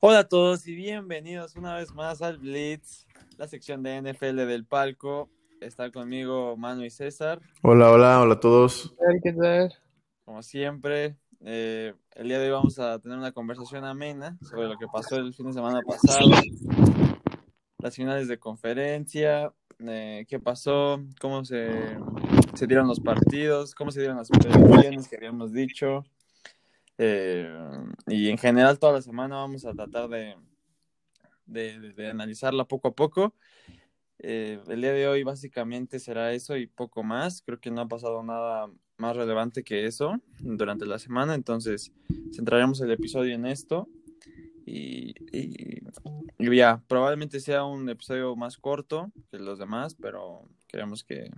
Hola a todos y bienvenidos una vez más al Blitz, la sección de NFL del palco. Está conmigo Manu y César, Hola, hola, hola a todos. ¿Qué tal? como siempre. Eh, el día de hoy vamos a tener una conversación amena sobre lo que pasó el fin de semana pasado, las finales de conferencia, eh, qué pasó, cómo se, se dieron los partidos, cómo se dieron las predicciones que habíamos dicho. Eh, y en general toda la semana vamos a tratar de, de, de- de analizarla poco a poco. Eh, el día de hoy básicamente será eso y poco más. Creo que no ha pasado nada más relevante que eso durante la semana, entonces centraremos el episodio en esto. Y, y- y ya, probablemente sea un episodio más corto que los demás, pero creemos que,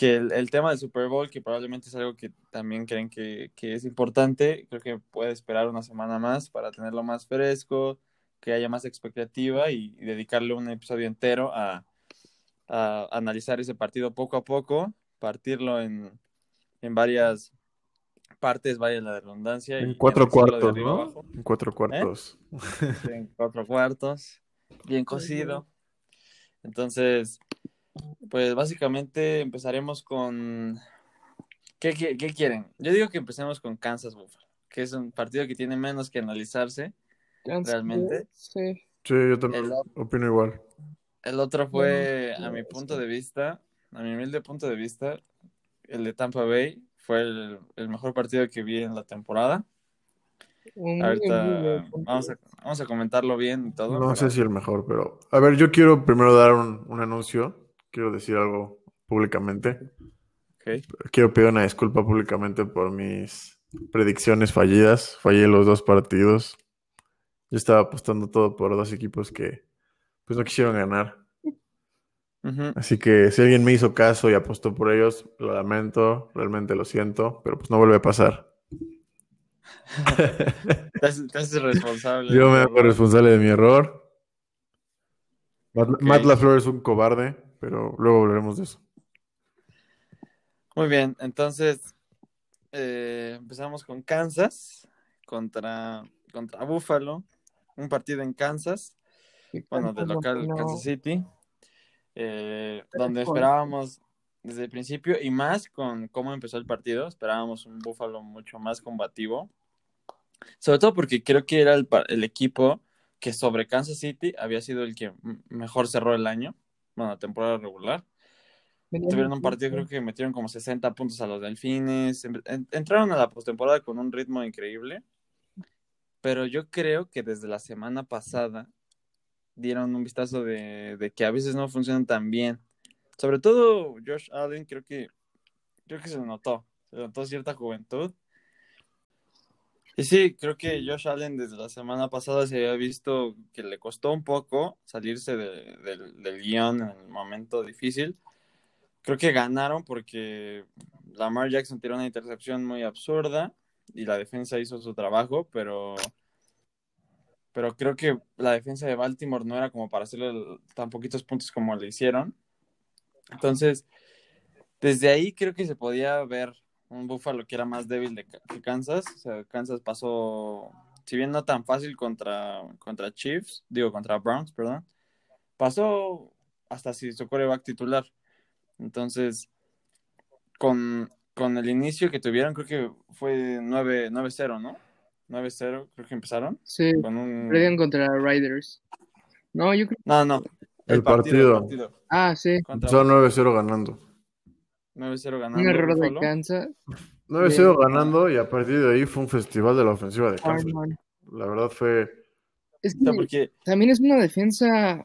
que el, el tema del Super Bowl, que probablemente es algo que también creen que, que es importante, creo que puede esperar una semana más para tenerlo más fresco, que haya más expectativa y, y dedicarle un episodio entero a, a analizar ese partido poco a poco, partirlo en, en varias partes, vaya la redundancia. En y cuatro cuartos, ¿no? abajo. En cuatro cuartos. en cuatro cuartos, bien cocido. Entonces, pues básicamente empezaremos con... ¿Qué, qué, qué quieren? Yo digo que empecemos con Kansas Buffalo, que es un partido que tiene menos que analizarse. Kansas, Realmente. Sí. Sí, yo también El, opino igual. el otro fue, Bueno, a mi sí. punto de vista, a mi humilde punto de vista, el de Tampa Bay fue el, el mejor partido que vi en la temporada. Ahorita vamos a, vamos a comentarlo bien y todo. No sé si el mejor, pero... A ver, yo quiero primero dar un, un anuncio. Quiero decir algo públicamente. Quiero pedir una disculpa públicamente por mis predicciones fallidas. Fallé los dos partidos. Yo estaba apostando todo por dos equipos que pues no quisieron ganar. Así que si alguien me hizo caso y apostó por ellos, lo lamento, realmente lo siento, pero pues no vuelve a pasar. Haces responsable. Yo me hago responsable de mi error. Matt, Ok. Matt LaFleur es un cobarde, pero luego hablaremos de eso. Muy bien, entonces eh, empezamos con Kansas contra, contra Buffalo, un partido en Kansas, bueno, de local Kansas City, eh, donde esperábamos desde el principio y más con cómo empezó el partido, esperábamos un Buffalo mucho más combativo, sobre todo porque creo que era el, el equipo que sobre Kansas City había sido el que mejor cerró el año, bueno, temporada regular. Tuvieron un partido, creo que metieron como 60 puntos a los Delfines. Em- en- Entraron a la postemporada con un ritmo increíble. Pero yo creo que desde la semana pasada dieron un vistazo de, de que a veces no funcionan tan bien. Sobre todo Josh Allen, creo que creo que se notó. Se notó cierta juventud. Y sí, creo que Josh Allen desde la semana pasada se había visto que le costó un poco salirse de- del, guion en el momento difícil. Creo que ganaron porque Lamar Jackson tiró una intercepción muy absurda y la defensa hizo su trabajo, pero, pero creo que la defensa de Baltimore no era como para hacerle tan poquitos puntos como le hicieron. Entonces, desde ahí creo que se podía ver un Buffalo que era más débil de, que Kansas. O sea, Kansas pasó, si bien no tan fácil contra, contra Chiefs, digo contra Browns, perdón, pasó hasta si su coreback titular. Entonces, con, con el inicio que tuvieron, creo que fue 9 9-0, ¿no? 9-0, creo que empezaron. Sí, Con un... perdieron contra Riders. No, yo creo. No, no. El partido. el partido. Ah, sí. Contra Son 9-0 ganando. 9-0 ganando. Un error de. Kansas. 9-0 ganando y a partir de ahí fue un festival de la ofensiva de Kansas. La verdad fue... Es O sea, que porque también es una defensa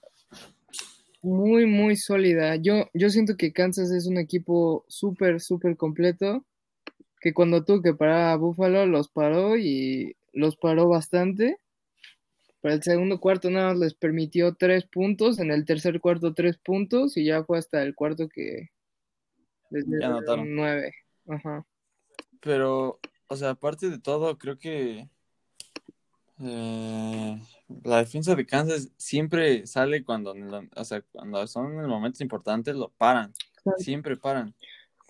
muy, muy sólida. Yo, yo siento que Kansas es un equipo súper, súper completo. Que cuando tuvo que parar a Buffalo, los paró y los paró bastante. Para el segundo cuarto nada más les permitió tres puntos, en el tercer cuarto tres puntos y ya fue hasta el cuarto que les Ya anotaron. dieron nueve. Ajá. Pero, o sea, aparte de todo, creo que eh, la defensa de Kansas siempre sale cuando, o sea, cuando son en momentos importantes, lo paran. Siempre paran.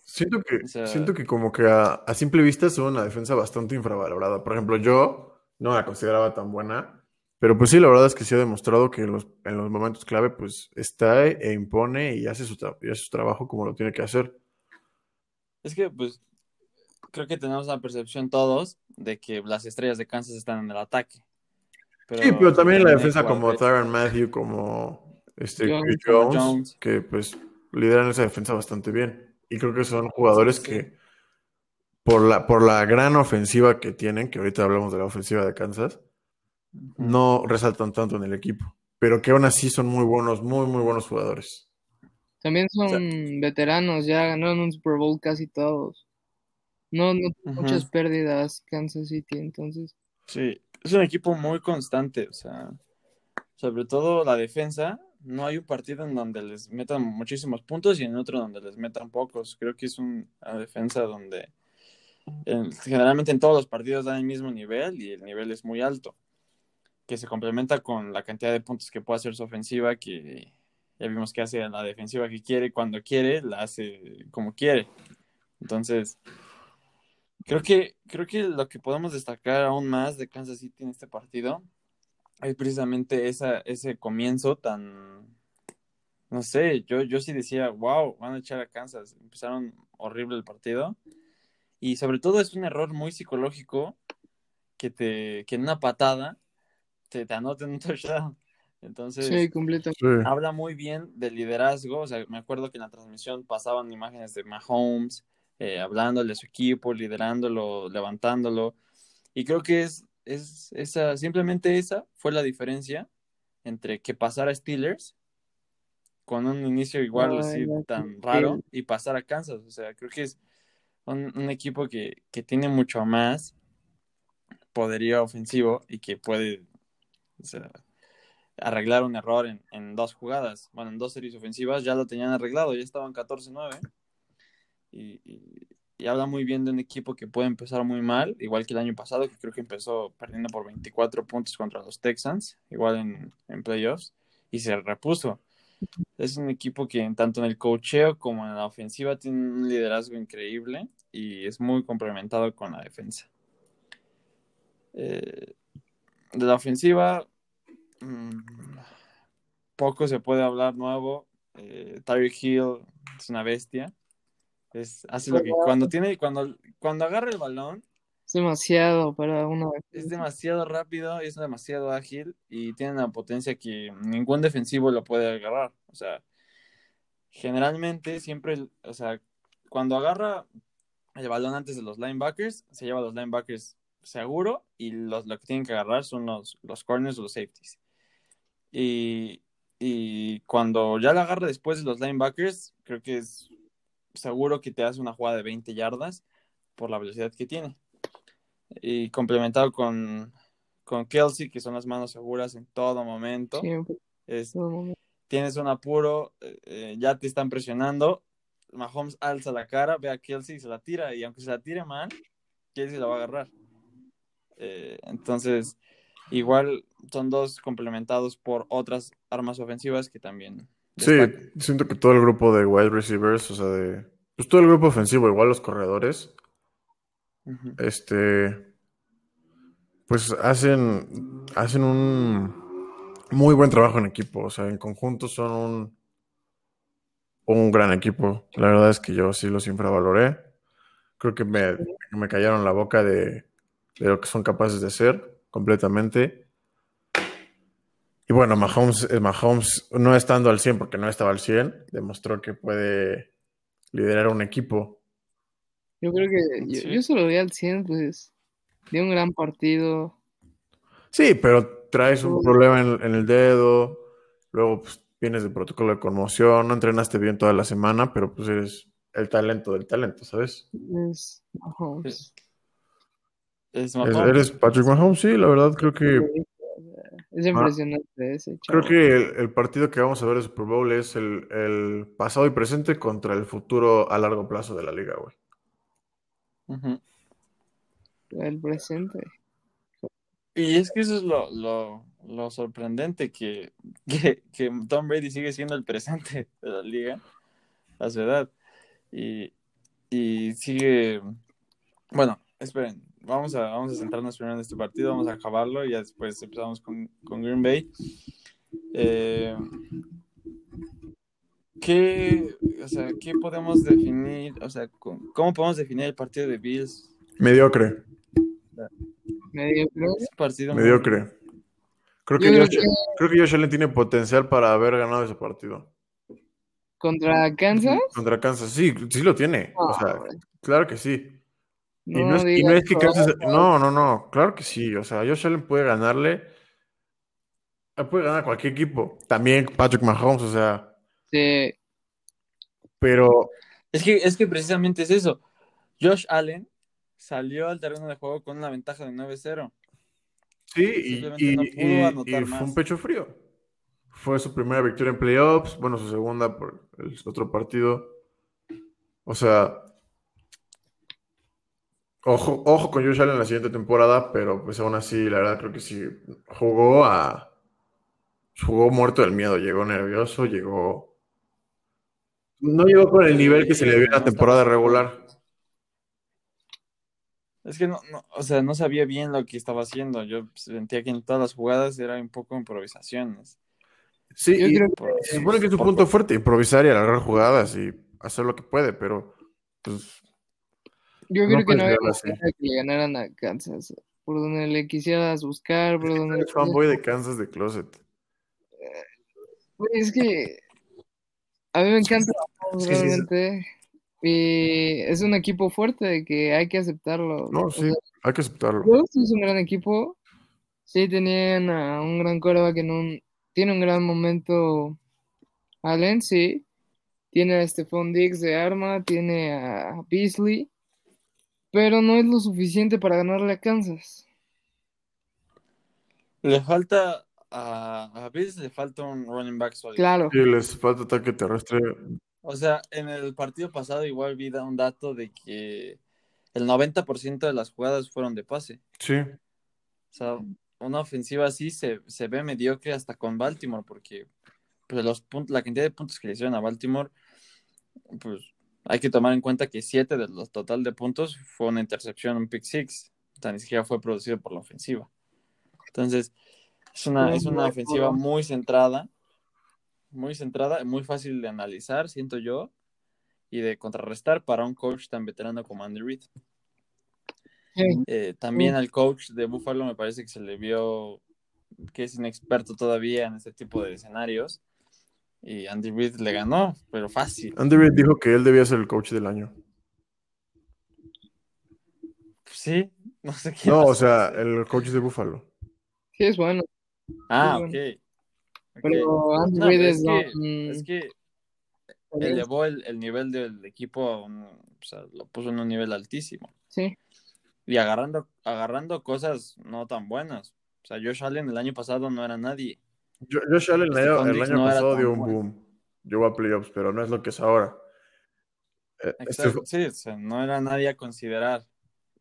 Siento que, O sea- siento que como que a, a simple vista son una defensa bastante infravalorada. Por ejemplo, yo no la consideraba tan buena Pero pues sí, la verdad es que sí ha demostrado que en los, en los momentos clave pues está e impone y hace su, y hace su trabajo como lo tiene que hacer. Es que pues creo que tenemos la percepción todos de que las estrellas de Kansas están en el ataque. Pero sí, pero también en la defensa como Tyron Matthew, como este Jones, Jones, Jones, que pues lideran esa defensa bastante bien. Y creo que son jugadores sí. que por la, por la gran ofensiva que tienen, que ahorita hablamos de la ofensiva de Kansas, no resaltan tanto en el equipo, pero que aún así son muy buenos, muy, muy buenos jugadores. También son o sea, veteranos, ya ganaron un Super Bowl casi todos. No, no muchas pérdidas Kansas City, entonces. Sí, es un equipo muy constante, o sea, sobre todo la defensa, no hay un partido en donde les metan muchísimos puntos y en otro donde les metan pocos. Creo que es una defensa donde en, generalmente en todos los partidos dan el mismo nivel y el nivel es muy alto que se complementa con la cantidad de puntos que puede hacer su ofensiva, que ya vimos que hace la defensiva que quiere, cuando quiere, la hace como quiere. Entonces, creo que, creo que lo que podemos destacar aún más de Kansas City en este partido es precisamente esa, ese comienzo tan, no sé, yo, yo sí decía, wow, van a echar a Kansas. Empezaron horrible el partido. Y sobre todo es un error muy psicológico que te, que en una patada te, te anoten un touchdown. Entonces, sí, habla muy bien del liderazgo. O sea, me acuerdo que en la transmisión pasaban imágenes de Mahomes, eh, hablándole a su equipo, liderándolo, levantándolo. Y creo que es, es esa, simplemente esa fue la diferencia entre que pasara Steelers con un inicio igual Ay, así no, tan sí. raro y pasar a Kansas. O sea, creo que es un, un equipo que, que tiene mucho más poderío ofensivo y que puede o sea, arreglar un error en, en, dos jugadas, bueno, en dos series ofensivas, ya lo tenían arreglado, ya estaban 14-9. Y, y, habla muy bien de un equipo que puede empezar muy mal, igual que el año pasado, que creo que empezó perdiendo por 24 puntos contra los Texans, igual en, en playoffs, y se repuso. Es un equipo que tanto en el cocheo como en la ofensiva tiene un liderazgo increíble y es muy complementado con la defensa. Eh, de la ofensiva, mmm, poco se puede hablar nuevo. Eh, Tyreek Hill es una bestia. Es, hace lo que cuando tiene, cuando, cuando agarra el balón. Es demasiado para una. Es demasiado rápido, es demasiado ágil y tiene una potencia que ningún defensivo lo puede agarrar. O sea, generalmente siempre, o sea, cuando agarra el balón antes de los linebackers, se lleva a los linebackers seguro y los, lo que tienen que agarrar son los, los corners o los safeties. Y, y cuando ya la agarra después de los linebackers, creo que es seguro que te hace una jugada de 20 yardas por la velocidad que tiene. Y complementado con, con Kelsey, que son las manos seguras en todo momento. Siempre. Es, todo momento. Tienes un apuro, eh, ya te están presionando. Mahomes alza la cara, ve a Kelsey y se la tira. Y aunque se la tire mal, Kelsey la va a agarrar. Eh, entonces, igual son dos complementados por otras armas ofensivas que también. Destacan. Sí, siento que todo el grupo de wide receivers, o sea, de. Pues todo el grupo ofensivo, igual los corredores, uh -huh. este. Pues hacen. Hacen un. Muy buen trabajo en equipo, o sea, en conjunto son un. Un gran equipo. La verdad es que yo sí los infravaloré. Creo que me, me callaron la boca de, de lo que son capaces de hacer completamente. Y bueno, Mahomes, eh, Mahomes, no estando al 100 porque no estaba al 100, demostró que puede liderar un equipo. Yo creo que yo, yo solo vi al 100, pues dio un gran partido. Sí, pero traes un problema en, en el dedo, luego pues, vienes de protocolo de conmoción, no entrenaste bien toda la semana, pero pues eres el talento del talento, ¿sabes? Es Mahomes. Es Mahomes. ¿Eres Patrick Mahomes? Sí, la verdad creo que es impresionante ah, ese chavo. Creo que el, el, partido que vamos a ver de Super Bowl es el, el, pasado y presente contra el futuro a largo plazo de la liga, güey. Uh -huh. El presente. Y es que eso es lo, lo, lo sorprendente, que, que, que, Tom Brady sigue siendo el presente de la liga a su edad. Y, y sigue... Bueno, esperen, vamos a, vamos a centrarnos primero en este partido, vamos a acabarlo y ya después empezamos con, con Green Bay. Eh, ¿qué, o sea, ¿Qué podemos definir? O sea, ¿cómo podemos definir el partido de Bills? Mediocre. Mediocre. Partido Mediocre. Creo que, Josh, creo que Josh Allen tiene potencial para haber ganado ese partido. ¿Contra Kansas? Contra Kansas, sí, sí lo tiene. o sea, claro que sí. Y no es, y no es que Kansas. No, no, no, claro que sí. O sea, Josh Allen puede ganarle. Puede ganar a cualquier equipo. También Patrick Mahomes, o sea. Sí. Pero. Es que, es que precisamente es eso. Josh Allen salió al terreno de juego con una ventaja de 9-0. Sí, y, y, fue un pecho frío. Fue su primera victoria en playoffs, bueno, su segunda por el otro partido. O sea, ojo, ojo con Josh Allen en la siguiente temporada, pero pues aún así, la verdad creo que sí jugó a... Jugó muerto del miedo, llegó nervioso, llegó... No llegó con el nivel que se le dio en la temporada regular. Es que no, no, o sea, no sabía bien lo que estaba haciendo. Yo sentía que en todas las jugadas era un poco improvisaciones. Sí, y se supone que es su punto fuerte, improvisar y alargar jugadas y hacer lo que puede, pero pues. Yo creo que no había que le ganaran a Kansas. Por donde le quisieras buscar, por donde. Es fanboy de Kansas de Closet. Pues, es que. A mí me encanta realmente. Y es un equipo fuerte que hay que aceptarlo. No, sí, hay que aceptarlo. Es un gran equipo. Sí, tenían a un gran coreback en un. Tiene un gran momento Allen, sí. Tiene a Stephon Diggs de arma, tiene a Beasley. Pero no es lo suficiente para ganarle a Kansas. Le falta a, a Bills le falta un running back sólido. Claro. Sí, les falta ataque terrestre o sea, en el partido pasado igual vi un dato de que el 90% de las jugadas fueron de pase. Sí. O sea, una ofensiva así se, ve mediocre hasta con Baltimore, porque pues, los puntos, la cantidad de puntos que le hicieron a Baltimore, pues hay que tomar en cuenta que 7 de los total de puntos fue una intercepción, un pick six. O sea, ni siquiera fue producido por la ofensiva. Entonces, es una, es una ofensiva muy centrada muy centrada, muy fácil de analizar, siento yo, y de contrarrestar para un coach tan veterano como Andy Reid. Eh, también al coach de Buffalo me parece que se le vio que es inexperto todavía en este tipo de escenarios. Y Andy Reid le ganó, pero fácil. Andy Reid dijo que él debía ser el coach del año. Sí, no sé qué. No, o sea, el coach de Buffalo. Sí, es bueno. Ah, ok. Pero Andy es, que, es que elevó el, el, nivel del equipo, a un, o sea, lo puso en un nivel altísimo. Sí. Y agarrando, agarrando cosas no tan buenas. O sea, Josh Allen el año pasado no era nadie. Josh Allen el año, el año pasado dio un boom. Llegó a playoffs, pero no es lo que es ahora. Eh, este Exacto, sí, o sea, no era nadie a considerar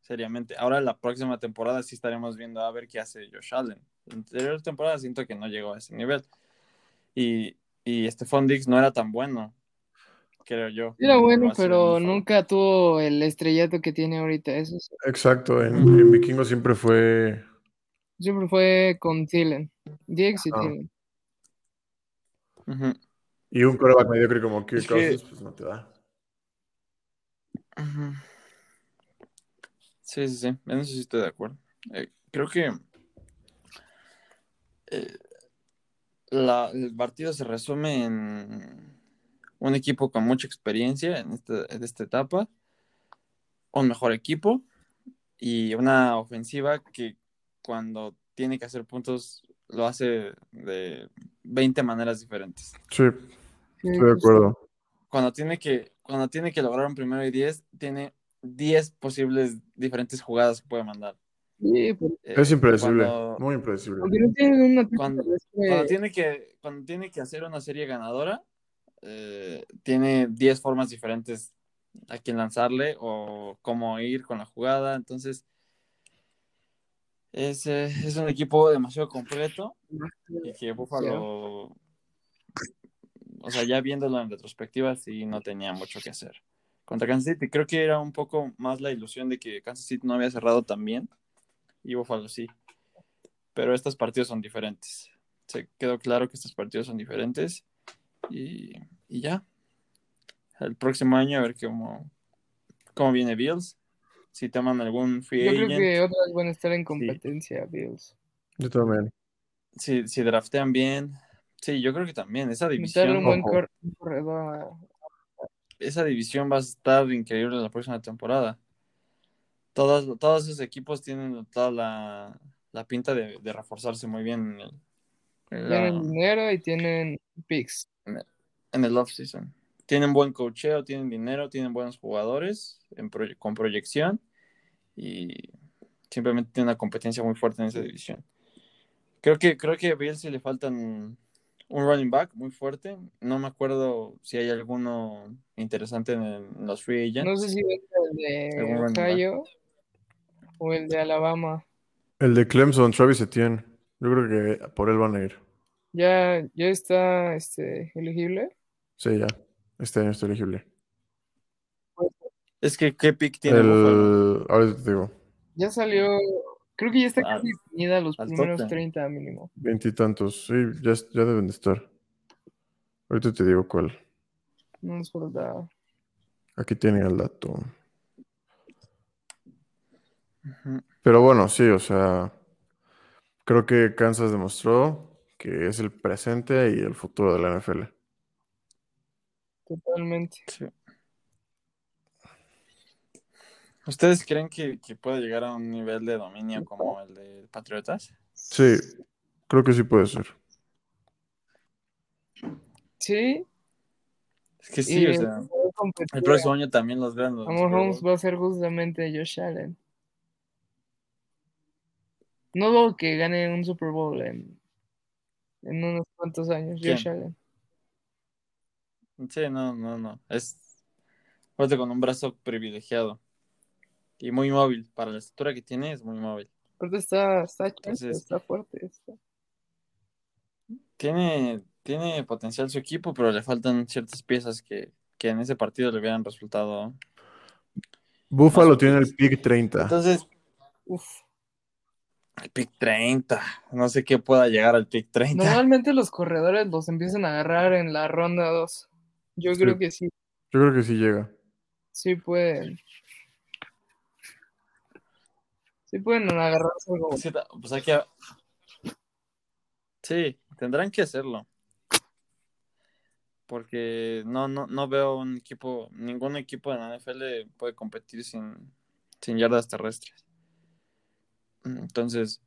seriamente. Ahora la próxima temporada sí estaremos viendo a ver qué hace Josh Allen. La anterior temporada siento que no llegó a ese nivel. Y, y Stephon Diggs no era tan bueno, creo yo. Era bueno, pero nunca tuvo el estrellato que tiene ahorita. Eso Exacto, en, en, Vikingo siempre fue. Siempre fue con Thielen. Diggs y ah. Thielen. Y un coreback mediocre como Kirk Cousins, pues no te da. Sí, sí, sí. En eso sí estoy de acuerdo. Eh, creo que eh, el partido se resume en un equipo con mucha experiencia en, este, esta etapa, un mejor equipo y una ofensiva que cuando tiene que hacer puntos lo hace de 20 maneras diferentes. Sí, estoy de acuerdo. Cuando tiene que, cuando tiene que lograr un primero y 10, tiene 10 posibles diferentes jugadas que puede mandar. Pues, eh, es impredecible, muy impredecible. Cuando, tiene que, cuando tiene que hacer una serie ganadora, eh, tiene 10 formas diferentes a quién lanzarle o cómo ir con la jugada. Entonces, es, eh, es un equipo demasiado completo y que Buffalo, o sea, ya viéndolo en retrospectiva, sí no tenía mucho que hacer. contra Kansas City. Creo que era un poco más la ilusión de que Kansas City no había cerrado tan bien y Buffalo sí. Pero estos partidos son diferentes. Se quedó claro que estos partidos son diferentes y, y ya. El próximo año a ver cómo, cómo viene Bills. Si toman algún free Yo agent. creo que otras van a estar en competencia, Bills. Yo también. Si, si draftean bien. Sí, yo creo que también. Esa Meterle un división, buen cor- corredor esa división va a estar increíble la próxima temporada. Todos, todos esos equipos tienen toda la, la pinta de, de reforzarse muy bien en el, en la- Tienen dinero y tienen picks. en el off-season. Tienen buen cocheo, tienen dinero, tienen buenos jugadores en proye- con proyección y simplemente tienen una competencia muy fuerte en esa división. Creo que, creo que a Bills sí le faltan un running back muy fuerte. No me acuerdo si hay alguno interesante en, el- en los free agents. No sé si es el de. Ohio o el de Alabama. El de Clemson, Travis Etienne. Yo creo que por él van a ir. Ya, ya está este, elegible. Sí, ya. Este año está elegible. Es que, ¿qué pick tiene? El... Ahorita te digo. Ya salió. Creo que ya está casi definida los primeros tope. 30 mínimo. Veintitantos. Sí, ya, ya deben de estar. Ahorita te digo cuál. No nos falta. Aquí tienen el dato. Pero bueno, sí, o sea, creo que Kansas demostró que es el presente y el futuro de la NFL. Totalmente. Sí. ¿Ustedes creen que, que puede llegar a un nivel de dominio como el de Patriotas? Sí, creo que sí puede ser. Sí. Es que sí, y o el sea, el próximo año también los vean los a Super Mahomes Bowl. va a ser justamente Josh Allen. No dudo que gane un Super Bowl en, en unos cuantos años, ¿Quién? Josh Allen. Sí, no, no, no. Es fuerte con un brazo privilegiado y muy móvil. Para la estatura que tiene, es muy móvil. Aparte está, está chancho, Entonces- está fuerte. está- Tiene, tiene potencial su equipo, pero le faltan ciertas piezas que, que en ese partido le hubieran resultado. Buffalo tiene el pick 30. Entonces, el pick 30. No sé qué pueda llegar al pick 30. Normalmente los corredores los empiezan a agarrar en la ronda 2. Yo Sí. creo que sí, Yo creo que sí llega. sí pueden. Sí pueden agarrarse algo. Sí, pues hay que... Sí, tendrán que hacerlo. Porque no, no, no veo un equipo, ningún equipo de la NFL puede competir sin, sin yardas terrestres. Entonces,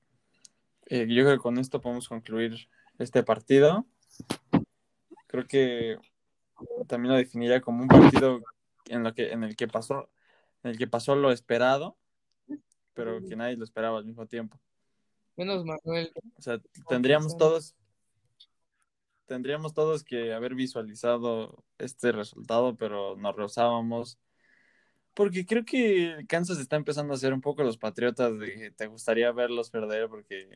eh, yo creo que con esto podemos concluir este partido. Creo que también lo definiría como un partido en, lo que, en el que pasó, en el que pasó lo esperado, pero que nadie lo esperaba al mismo tiempo. Menos Manuel. O sea, tendríamos todos, tendríamos todos que haber visualizado este resultado, pero nos rehusábamos. Porque creo que Kansas está empezando a ser un poco los patriotas de que te gustaría verlos perder porque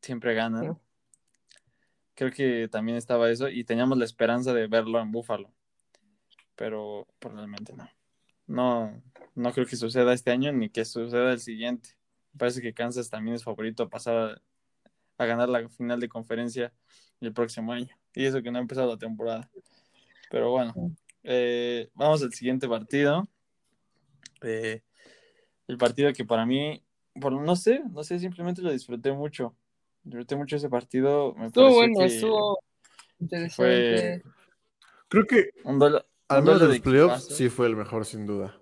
siempre ganan. Creo que también estaba eso y teníamos la esperanza de verlo en Buffalo. Pero probablemente no. No, no creo que suceda este año ni que suceda el siguiente. Me parece que Kansas también es favorito a pasar a, a ganar la final de conferencia el próximo año. Y eso que no ha empezado la temporada. Pero bueno, eh, vamos al siguiente partido. Eh, el partido que para mí, por, no sé, no sé, simplemente lo disfruté mucho. Disfruté mucho ese partido. Me Estuvo bueno, que estuvo interesante. fue Creo que un al menos de los playoffs sí fue el mejor, sin duda.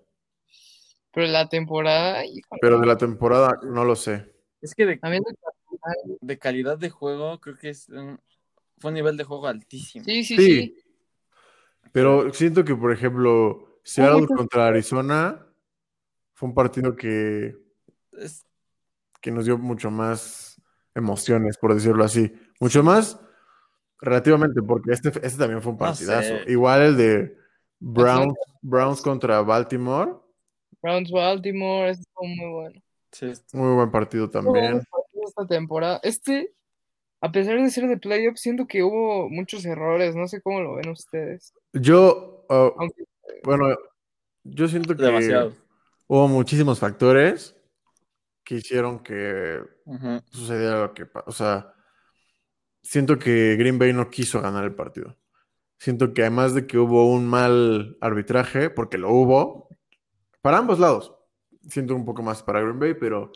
Pero la temporada, híjole, Pero de la temporada no lo sé. Es que de, calidad de juego, creo que es un- fue un nivel de juego altísimo. Sí, sí, Sí. sí. Pero siento que, por ejemplo, Seattle contra Arizona fue un partido que, Es- que nos dio mucho más emociones, por decirlo así. Mucho más relativamente, porque este, este también fue un No partidazo. sé. Igual el de Browns, Browns contra Baltimore, Browns Baltimore, este estuvo muy bueno. sí, muy buen partido también. esta temporada. Este, a pesar de ser de playoffs, siento que hubo muchos errores. No sé cómo lo ven ustedes. Yo, uh, Aunque bueno, yo siento que hubo muchísimos factores que hicieron que sucediera lo que O sea, siento que Green Bay no quiso ganar el partido. Siento que además de que hubo un mal arbitraje, porque lo hubo, para ambos lados. Siento un poco más para Green Bay, pero,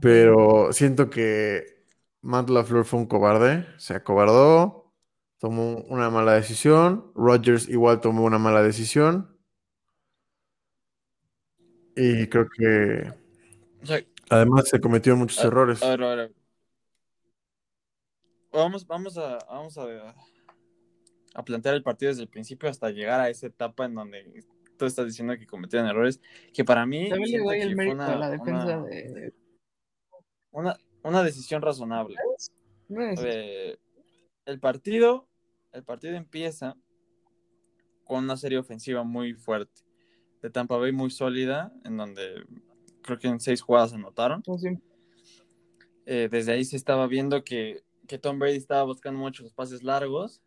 pero siento que Matt LaFleur fue un cobarde, se acobardó, tomó una mala decisión, Rodgers igual tomó una mala decisión. Y creo que además se cometieron muchos errores. Vamos, vamos a, vamos a a plantear el partido desde el principio hasta llegar a esa etapa en donde tú estás diciendo que cometieron errores, que para mí También le el mérito una, a la defensa de... una, decisión razonable. Eh, el partido, el partido empieza con una serie ofensiva muy fuerte de Tampa Bay muy sólida, en donde creo que en seis jugadas anotaron. Oh, eh, desde ahí se estaba viendo que, que Tom Brady estaba buscando mucho los pases largos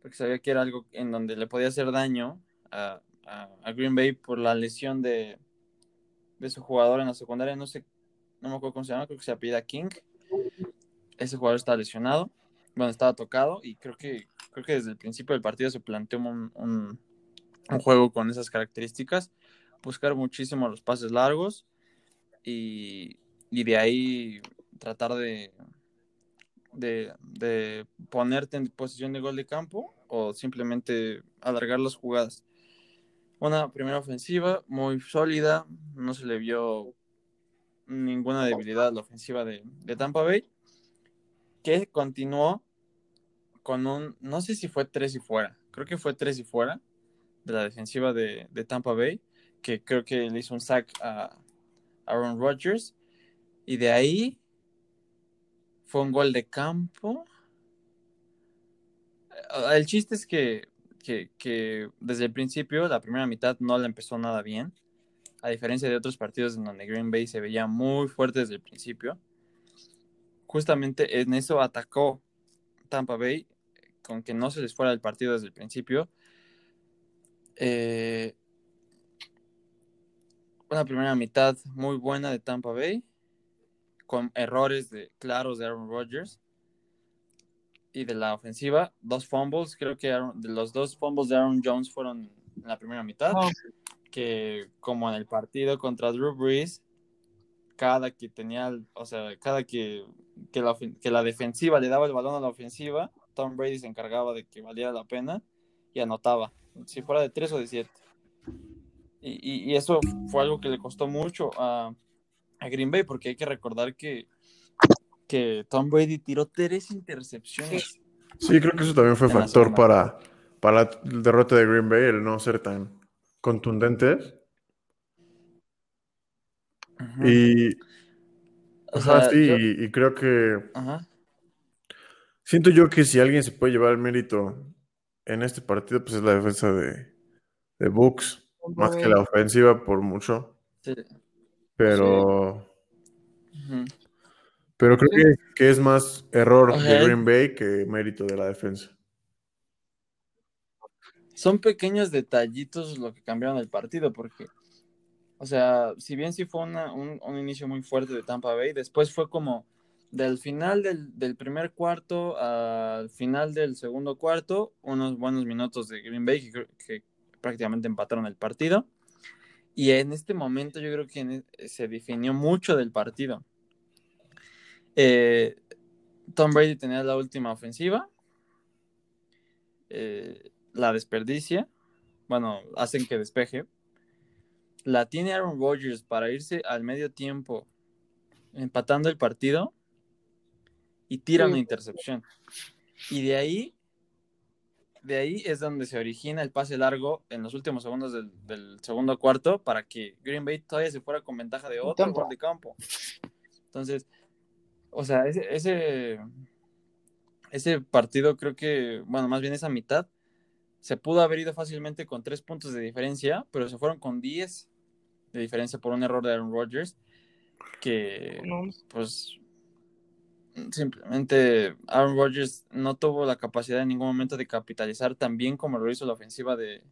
porque sabía que era algo en donde le podía hacer daño a, Green Bay por la lesión de, de, su jugador en la secundaria, no sé, no me acuerdo cómo se llama, creo que se apellida King. Ese jugador estaba lesionado, bueno, estaba tocado y creo que, creo que desde el principio del partido se planteó un, un, juego con esas características, buscar muchísimo los pases largos y, y de ahí tratar de, de, ponerte en posición de gol de campo o simplemente alargar las jugadas. Una primera ofensiva muy sólida, no se le vio ninguna debilidad a la ofensiva de, Tampa Bay, que continuó con un, no sé si fue tres y fuera, creo que fue tres y fuera de la defensiva de, de Tampa Bay, que creo que le hizo un sack a Aaron Rodgers, y de ahí fue un gol de campo. Eh, el chiste es que, desde el principio, la primera mitad no la empezó nada bien. A diferencia de otros partidos en donde Green Bay se veía muy fuerte desde el principio. Justamente en eso atacó Tampa Bay, con que no se les fuera el partido desde el principio. Eh, una primera mitad muy buena de Tampa Bay con errores de, claros de Aaron Rodgers. Y de la ofensiva, dos fumbles. Creo que de los dos fumbles de Aaron Jones fueron en la primera mitad. Oh. Que como en el partido contra Drew Brees, cada que tenía, o sea, cada que, que, la, que la defensiva le daba el balón a la ofensiva, Tom Brady se encargaba de que valiera la pena y anotaba, si fuera de tres o de siete. Y, y, eso fue algo que le costó mucho a, a Green Bay, porque hay que recordar que, que Tom Brady tiró tres intercepciones. Sí, creo que eso también fue factor para, para el derrota de Green Bay, el no ser tan contundentes. Y. O sea, sí, y, creo que. Siento yo que si alguien se puede llevar el mérito en este partido, pues es la defensa de, de Bucks, más que la ofensiva por mucho. Sí. Pero. Pero creo que, es más error de Green Bay que mérito de la defensa. Son pequeños detallitos lo que cambiaron el partido, porque, o sea, si bien sí fue un, inicio muy fuerte de Tampa Bay, después fue como del final del, primer cuarto al final del segundo cuarto, unos buenos minutos de Green Bay que, que prácticamente empataron el partido. Y en este momento yo creo que e, se definió mucho del partido. Eh, Tom Brady tenía la última ofensiva, eh, la desperdicia, bueno, hacen que despeje. La tiene Aaron Rodgers para irse al medio tiempo empatando el partido y tira una intercepción. Y de ahí de ahí es donde se origina el pase largo en los últimos segundos del, segundo cuarto para que Green Bay todavía se fuera con ventaja de otro gol de campo. Entonces, o sea, ese, ese, partido creo que, bueno, más bien esa mitad, se pudo haber ido fácilmente con tres puntos de diferencia, pero se fueron con diez de diferencia por un error de Aaron Rodgers, que pues simplemente Aaron Rodgers no tuvo la capacidad en ningún momento de capitalizar tan bien como lo hizo la ofensiva de,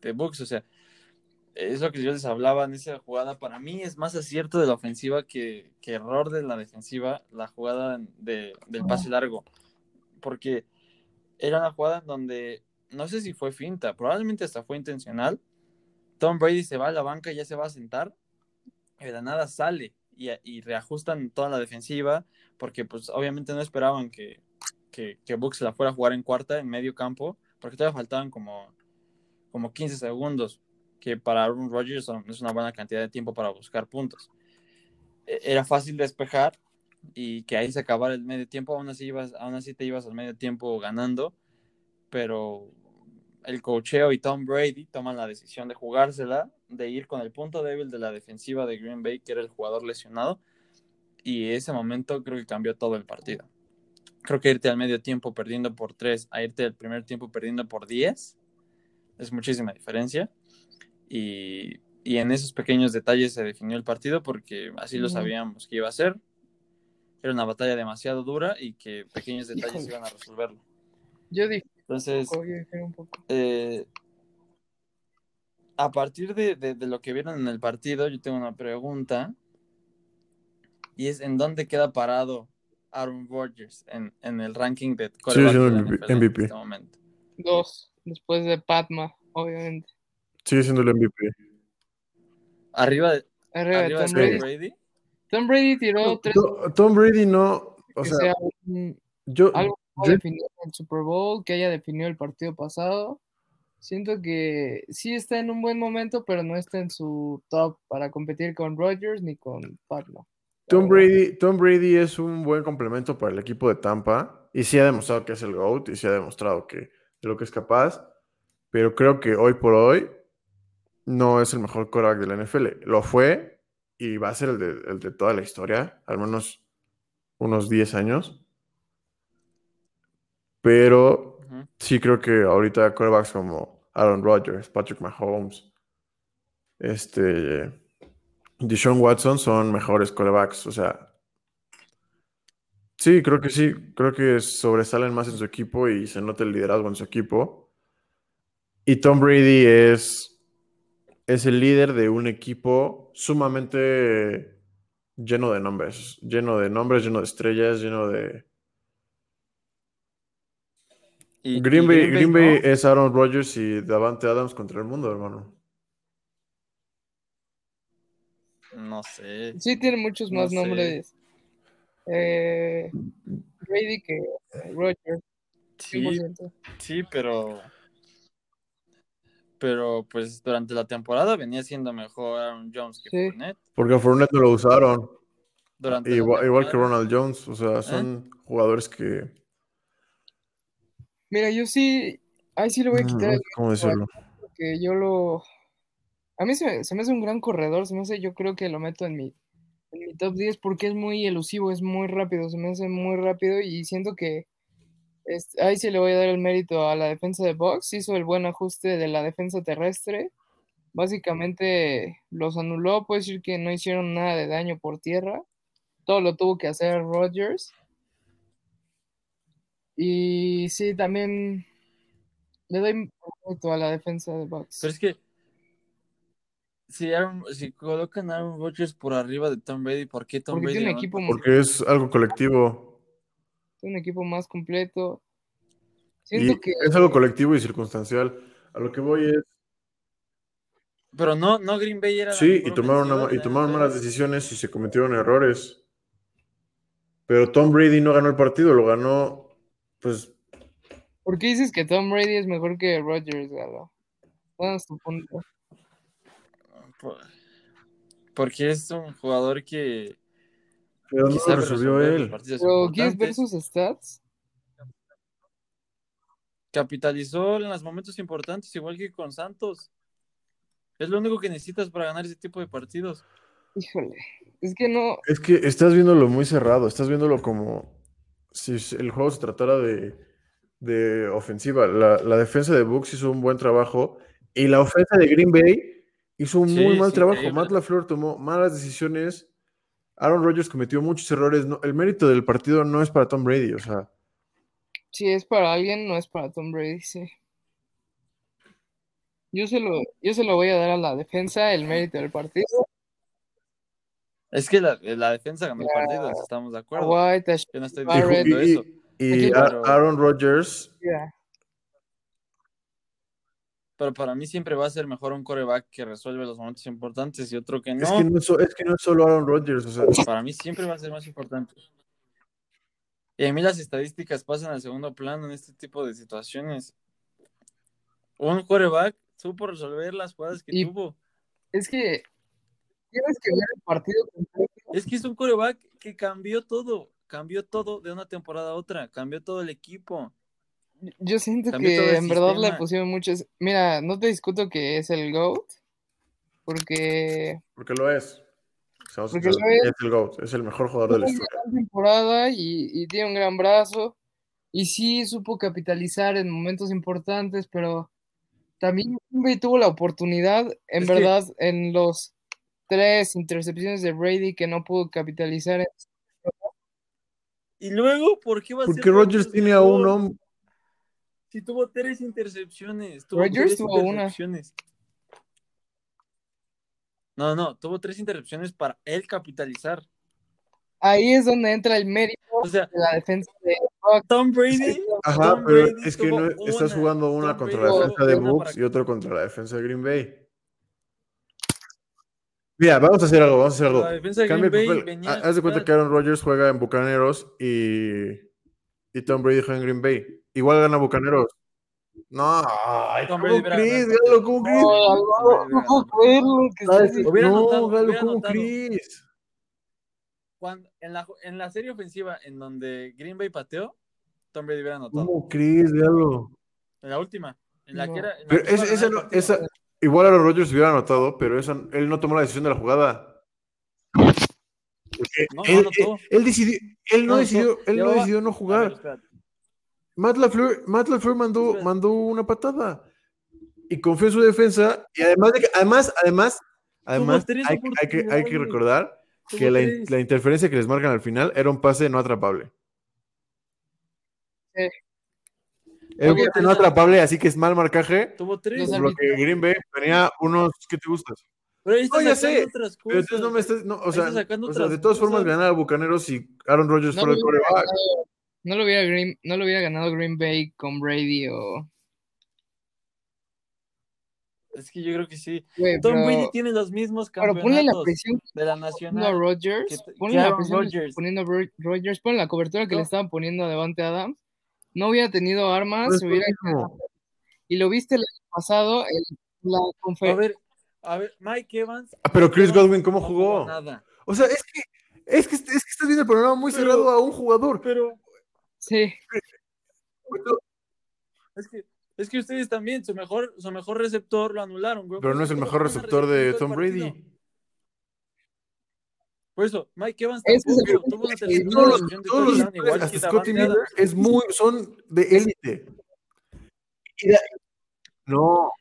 de Bucks. O sea, es lo que yo les hablaba en esa jugada. Para mí es más acierto de la ofensiva que, error de la defensiva, la jugada de, del pase largo. Porque era una jugada en donde no sé si fue finta, probablemente hasta fue intencional. Tom Brady se va a la banca y ya se va a sentar. Y de la nada sale y, y reajustan toda la defensiva. Porque, pues, obviamente no esperaban que, que, que Bucks la fuera a jugar en cuarta, en medio campo. Porque todavía faltaban como, como 15 segundos que para Aaron Rodgers es una buena cantidad de tiempo para buscar puntos. E, era fácil despejar y que ahí se acabara el medio tiempo, aún así, ibas, aún así te ibas al medio tiempo ganando, pero el cocheo y Tom Brady toman la decisión de jugársela, de ir con el punto débil de la defensiva de Green Bay, que era el jugador lesionado, y ese momento creo que cambió todo el partido. Creo que irte al medio tiempo perdiendo por 3 a irte al primer tiempo perdiendo por 10 es muchísima diferencia. Y, en esos pequeñños detalles se definió el partido porque así lo sabíamos que iba a ser. Era una batalla demasiado dura y que pequeños detalles iban a resolverlo. Yo dije, Entonces, eh, a partir de, lo que vieron en el partido, yo tengo una pregunta. Y es, ¿en dónde queda parado Aaron Rodgers en, el ranking de sí, MVP, en este momento? Dos, después de Patma, obviamente. Sigue siendo el MVP. Arriba de, Tom, Brady. Tom Brady tiró tres. Tom, Brady no. O sea, yo, algo que definió el Super Bowl, que haya definido el partido pasado. Siento que sí está en un buen momento, pero no está en su top para competir con Rodgers ni con Pablo. Tom Brady, Tom Brady es un buen complemento para el equipo de Tampa y sí ha demostrado que es el GOAT y sí ha demostrado que de lo que es capaz, pero creo que hoy por hoy no es el mejor quarterback de la NFL. Lo fue y va a ser el de, toda la historia, al menos unos 10 años. Pero sí creo que ahorita quarterbacks como Aaron Rodgers, Patrick Mahomes, este, Deshaun Watson son mejores quarterbacks. O sea, sí, creo que sí. Creo que sobresalen más en su equipo y se nota el liderazgo en su equipo. Y Tom Brady es es el líder de un equipo sumamente lleno de nombres, lleno de nombres, lleno de estrellas, lleno de... Green, Bay, es Aaron Rodgers y Davante Adams contra el mundo, hermano. No sé. Sí, tiene muchos más nombres. Eh, Brady que Rodgers. sí, pero pero pues durante la temporada venía siendo mejor Aaron Jones que Fournette. Porque a Fournette no lo usaron. igual, que Ronald Jones, o sea, ¿Eh? son jugadores que... Mira, yo sí, ahí sí le voy a mm, quitar. ¿Cómo decirlo? Porque yo lo... A mí se me, se me, hace un gran corredor, se me hace, yo creo que lo meto en mi, en mi top 10 porque es muy elusivo, es muy rápido, se me hace muy rápido y siento que ahí sí le voy a dar el mérito a la defensa de Box. Hizo el buen ajuste de la defensa terrestre. Básicamente los anuló. Puede decir que no hicieron nada de daño por tierra. Todo lo tuvo que hacer Rodgers. Y sí, también le doy a la defensa de Box. Pero es que si, si colocan a Aaron Rodgers por arriba de Tom Brady, ¿por qué Tom Brady? Porque es algo colectivo un equipo más completo. Siento que... Es algo colectivo y circunstancial. A lo que voy es. Pero no, no Green Bay era. Sí, y tomaron, y tomaron malas decisiones y se cometieron errores. Pero Tom Brady no ganó el partido, lo ganó, pues. ¿Por qué dices que Tom Brady es mejor que Rodgers, Galo? ¿Cuál es tu punto? Porque es un jugador que pero no lo resolvió él. Pero ¿quieres ver sus stats? Capitalizó en los momentos importantes, igual que con Santos. Es lo único que necesitas para ganar ese tipo de partidos. Híjole, es que no. Es que estás viéndolo muy cerrado, estás viéndolo como si el juego se tratara de, de ofensiva. La, defensa de Bucks hizo un buen trabajo y la ofensa de Green Bay hizo un muy mal trabajo. Matt LaFleur tomó malas decisiones Aaron Rodgers cometió muchos errores. el mérito del partido no es para Tom Brady, o sea. Si es para alguien, no es para Tom Brady, sí. Yo se, lo, yo se lo voy a dar a la defensa, el mérito del partido. Es que la, la defensa ganó el partido, estamos de acuerdo. White, Yo no estoy diciendo eso. Y Aaron Rodgers, Yeah. Pero para mí siempre va a ser mejor un coreback que resuelve los momentos importantes y otro que es, no. que no es, es que no es solo Aaron Rodgers, o sea, Para mí siempre va a ser más importante. Y a mí las estadísticas pasan al segundo plano en este tipo de situaciones. Un coreback supo resolver las jugadas que Y- tuvo. Es que tienes que ver el partido completo. Es que es un coreback que cambió todo. Cambió todo de una temporada a otra. Cambió todo el equipo. Yo siento Cambió que en verdad le pusieron muchos. Mira, no te discuto que es el GOAT, porque porque lo es. O sea, Porque es. es el GOAT, es el mejor jugador de la historia. una gran temporada y, y tiene un gran brazo. Y sí supo capitalizar en momentos importantes, pero también tuvo la oportunidad, en Es que- verdad, en los tres intercepciones de Brady que no pudo capitalizar. en- Y luego, ¿por qué va a ser Porque Rodgers tiene a un hombre. Si tuvo tres intercepciones. Tuvo Rodgers tuvo una. No, no, tuvo tres intercepciones para él capitalizar. Ahí es donde entra el mérito O sea, de la defensa de. Tom Brady. Ajá, Tom pero Brady es que no, estás jugando una Tom contra Brady la defensa de Bucks y otra contra la defensa de Green Bay. Mira, vamos a hacer algo, vamos a hacer algo. La defensa de Green Bay venía. Ha- Haz de cuenta que Aaron Rodgers juega en Bucaneros y, y Tom Brady juega en Green Bay. Igual gana Bucaneros. No, ay, Tom ¿cómo crees. Galo? ¿Cómo crees? No, no, no puedo creerlo que no, Galo, ¿cómo crees? Cuando, en, la, en la serie ofensiva en donde Green Bay pateó, Tom Brady hubiera anotado. ¿Cómo crees, Galo? En la última. En la No. que era. en la Pero esa, esa no- partido. esa- igual Aaron Rodgers hubiera anotado, pero esa, él no tomó la decisión de la jugada. Porque No, no él, anotó. él- él decidió, él no, No, decidió, él no decidió no A ver, jugar. espérate. Matt LaFleur, Matt LaFleur mandó, mandó una patada y confió en su defensa. Y además, de que, además, además, además, hay, hay que, hay que oportunidades. recordar que la, la interferencia que les marcan al final era un pase no atrapable. Sí. Tres no atrapable, así que es mal marcaje. Tuvo tres. Por lo que Green Bay tenía unos, ¿qué te gustas? Pero ahí está No, ya sé, otras Pero entonces no me cosas. estás, no, o sea, o de todas formas cosas. ganar a Bucaneros si Aaron Rodgers No fuera el quarterback. ganado, no, lo hubiera Green- no lo hubiera ganado Green Bay con Brady o. Es que yo creo que sí. Tom pero, Brady tiene los mismos pero ponle la campeonatos presión de la poniendo a nacional. Rodgers. que- Ponle que la presión Rodgers. poniendo Ro- Rodgers. Ponle la cobertura que le estaban poniendo a Devante Adams. No hubiera tenido armas. Es lo hubiera. Y lo viste el año pasado en la A conferencia. ver, a ver, Mike Evans. Ah, Pero Chris Godwin, ¿cómo no jugó? Nada. O sea, es que, es que, es que estás viendo el programa muy Pero- cerrado a un jugador. Pero Sí, es que, es que ustedes también, su mejor, su mejor receptor lo anularon, güey. Pero no es eso el mejor receptor de Tom el Brady. Por eso, Mike Evans tampoco tuvo una tercera Todos de todos los igual hasta Scotty Miller es muy, son de élite. No,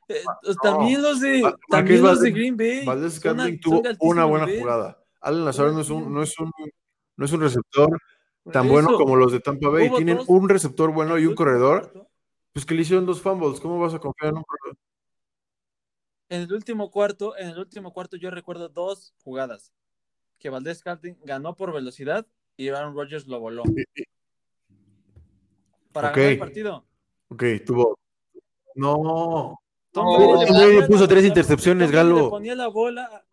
también los de, también los de Green Bay. Valdés son Scantling tuvo una buena nivel. jugada. Alan Lazaro no es un, no es un, no es un receptor tan bueno como los de Tampa Bay. Tienen un receptor bueno y un corredor. Pues que le hicieron dos fumbles. ¿Cómo vas a confiar en un corredor? En el último cuarto, en el último cuarto yo recuerdo dos jugadas. Que Valdés Scantling ganó por velocidad y Aaron Rodgers lo voló. Para ganar el partido. Ok, tuvo. No. Tom No, Brady puso tres intercepciones, Tom Galo. Le ponía la bola.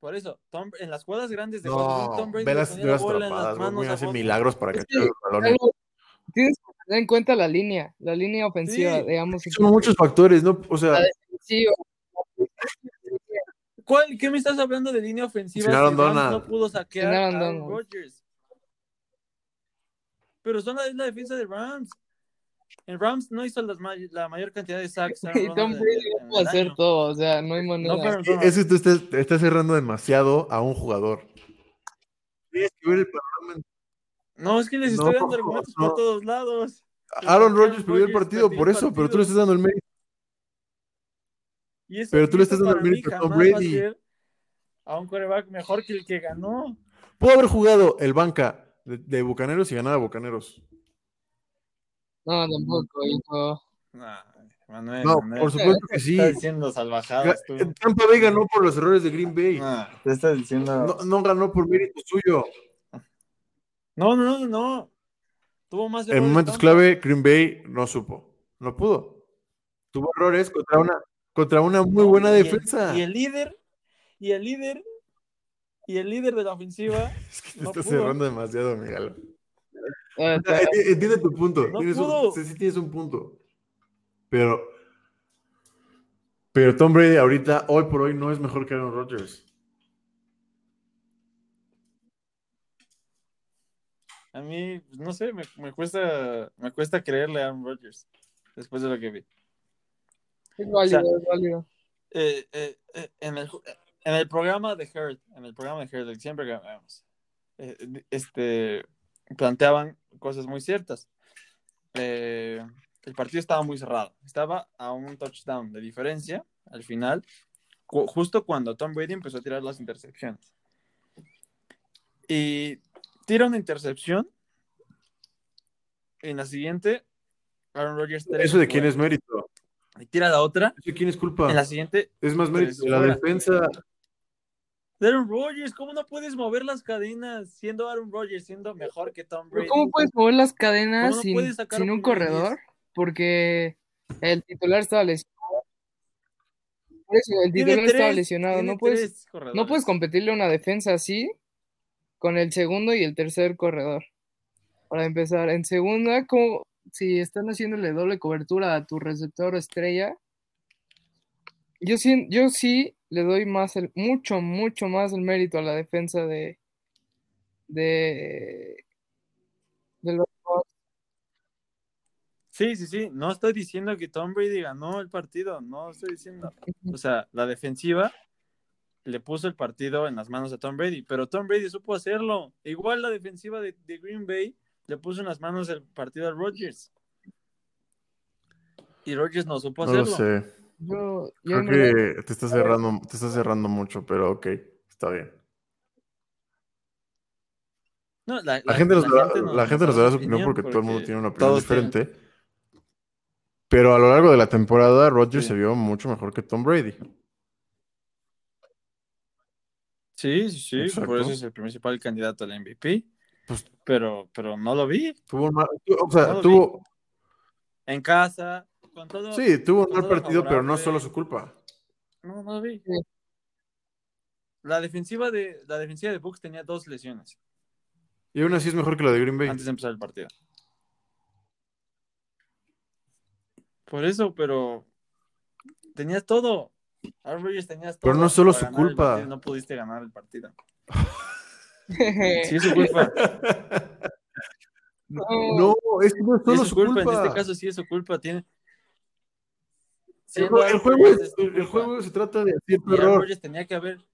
Por eso, Tom- en las jugadas grandes de No, Tom Brady ve le las, ponía la en manos hace milagros para que- algo- tienes que tener en cuenta la línea, la línea ofensiva Sí. de ambos Son muchos factores, ¿no? O sea, La defensiva. ¿Cuál? ¿Qué me estás hablando de línea ofensiva? Sin Aaron si Rams Donald. no pudo saquear Sin a. Rodgers. Pero son la, es la defensa de Rams. En Rams no hizo las may- la mayor cantidad de sacks. Y Tom Brady no el puede hacer todo, o sea, no hay manera. No fueron Donald. es que tú estás, estás cerrando demasiado a un jugador. Tienes que ver el panorama. No, es que les No, estoy dando argumentos no. por todos lados. Aaron Rodgers perdió el partido por eso, pero tú le estás dando el mérito. Y eso, Pero tú le estás dando el mérito a Tom a Brady. A un coreback mejor que el que ganó. Pudo haber jugado el banca de, de Bucaneros y ganar a Bucaneros. No, tampoco, hijo. Nah, Manuel. No, Manuel. por supuesto que sí. Estás diciendo salvajadas tú. Tampa Bay ganó por los errores de Green Bay. Te estás diciendo. No, no ganó por mérito suyo. No, no, no, no. Tuvo más En errores momentos Tampa. clave, Green Bay no supo. No pudo. Tuvo errores contra una, contra una muy buena Y el- defensa. Y el líder, y el líder, y el líder de la ofensiva. Es que te no estás pudo. cerrando demasiado, Miguel. Enti- Entiende tu punto. No tienes un, pudo. sí, sí tienes un punto. Pero. Pero Tom Brady ahorita, hoy por hoy, no es mejor que Aaron Rodgers. A mí, pues, no sé, me, me cuesta, me cuesta creerle a Aaron Rodgers después de lo que vi. Es válido, O sea, es válido. Eh, eh, eh, en, el, en el programa de Herd, en el programa de que siempre que vemos, eh, este, planteaban cosas muy ciertas. Eh, el partido estaba muy cerrado, estaba a un touchdown de diferencia al final, cu- justo cuando Tom Brady empezó a tirar las intercepciones. Y tira una intercepción, en la siguiente, Aaron Rodgers ¿Eso de quién es mérito? Y tira la otra, ¿Eso de quién es culpa? en la siguiente, Es más mérito Tres de la fuera. defensa. de Aaron Rodgers, ¿cómo no puedes mover las cadenas siendo Aaron Rodgers, siendo mejor que Tom Brady? ¿Cómo puedes mover las cadenas ¿Cómo no sin, un corredor? Porque el titular estaba lesionado. Por eso, el titular estaba tres, lesionado. tiene No puedes, no puedes competirle a una defensa así con el segundo y el tercer corredor. Para empezar, en segunda, como si están haciéndole doble cobertura a tu receptor estrella, yo sí, yo sí le doy más el, mucho, mucho más el mérito a la defensa de, de, de los. Sí, sí, sí. No estoy diciendo que Tom Brady ganó el partido. No estoy diciendo. O sea, la defensiva le puso el partido en las manos de Tom Brady, pero Tom Brady supo hacerlo. Igual la defensiva de, de Green Bay le puso en las manos el partido a Rodgers. Y Rodgers no supo No lo hacerlo. sé. Yo, yo Creo que te estás cerrando, te estás cerrando mucho, pero ok, está bien. No, la, La gente nos dará, no- la gente nos dará dará su opinión porque, todo el mundo tiene una opinión tienen- diferente. Pero a lo largo de la temporada, Rodgers Sí. se vio mucho mejor que Tom Brady. Sí, sí, sí, Exacto. por eso es el principal candidato al MVP. Pues- pero, pero no lo vi. Tuvo un mal, o sea, No tuvo, En casa, con todo. sí, tuvo un mal partido, pero no solo su culpa. No, no lo vi. La defensiva de la defensiva de Bucks tenía dos lesiones Y aún así es mejor que la de Green Bay. antes de empezar el partido. Por eso, pero tenías todo. Rodgers tenías todo. Pero no solo su culpa. No pudiste ganar el partido. Sí, es su culpa. No, No, es que no es solo es su culpa. En este caso, sí es su culpa. Tiene. El, juego, es- el juego se trata de cierto error. Rodgers tenía que haber.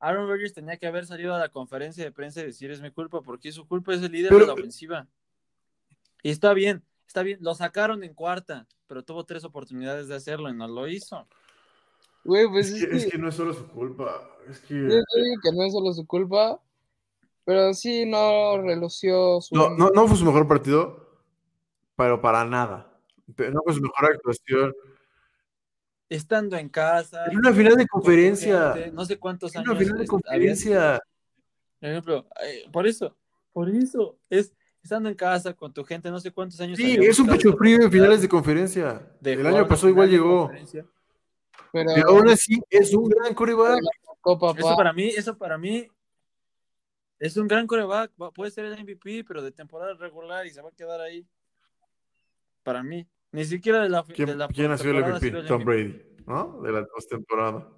Aaron Rodgers tenía que haber salido a la conferencia de prensa y decir es mi culpa, porque su culpa es el líder Pero- de la ofensiva. Y está bien, está bien. Lo sacaron en cuarta, pero tuvo tres oportunidades de hacerlo y no lo hizo. Güey, pues Es es que, es que que no es solo su culpa. Es que. yo digo que no es solo su culpa, pero sí no relució su... No, no, no fue su mejor partido, pero para nada. Pero No fue su mejor actuación. Estando en casa. En una final de conferencia. gente, no sé cuántos En años. una final de conferencia. Por ejemplo, eh, por eso, por eso, es estando en casa con tu gente, no sé cuántos años. Sí, es un pecho frío en finales de conferencia. de El año pasado igual llegó. pero Pero aún así es un gran coreback. Eso pa. para mí, eso para mí es un gran coreback. Va- Puede ser el MVP, pero de temporada regular y se va a quedar ahí. Para mí. Ni siquiera de la, de ¿Quién, la quién ha sido el MVP? sido el Tom MVP. Brady, ¿no? De la postemporada.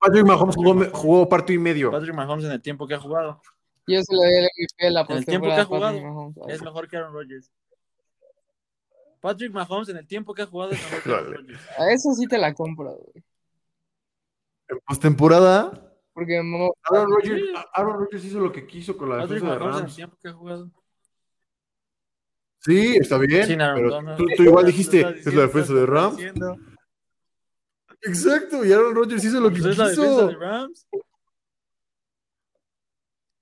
Patrick Mahomes jugó, partido y medio. Patrick Mahomes en el tiempo que ha jugado Yo se le doy el MVP a la En el tiempo que ha jugado, Mahomes. es mejor que Aaron Rodgers. Patrick Mahomes en el tiempo que ha jugado es mejor que Aaron Híjole. Rodgers. A eso sí te la compro, güey. En postemporada, Porque mo- Aaron Rodgers, Sí. Aaron Rodgers hizo lo que quiso con la Patrick defensa de Rams. tiempo que ha jugado. Sí, está bien. Pero tú, tú igual dijiste, es la defensa de Rams. diciendo. Exacto, y Aaron Rodgers hizo lo que Pues es la defensa quiso. de Rams.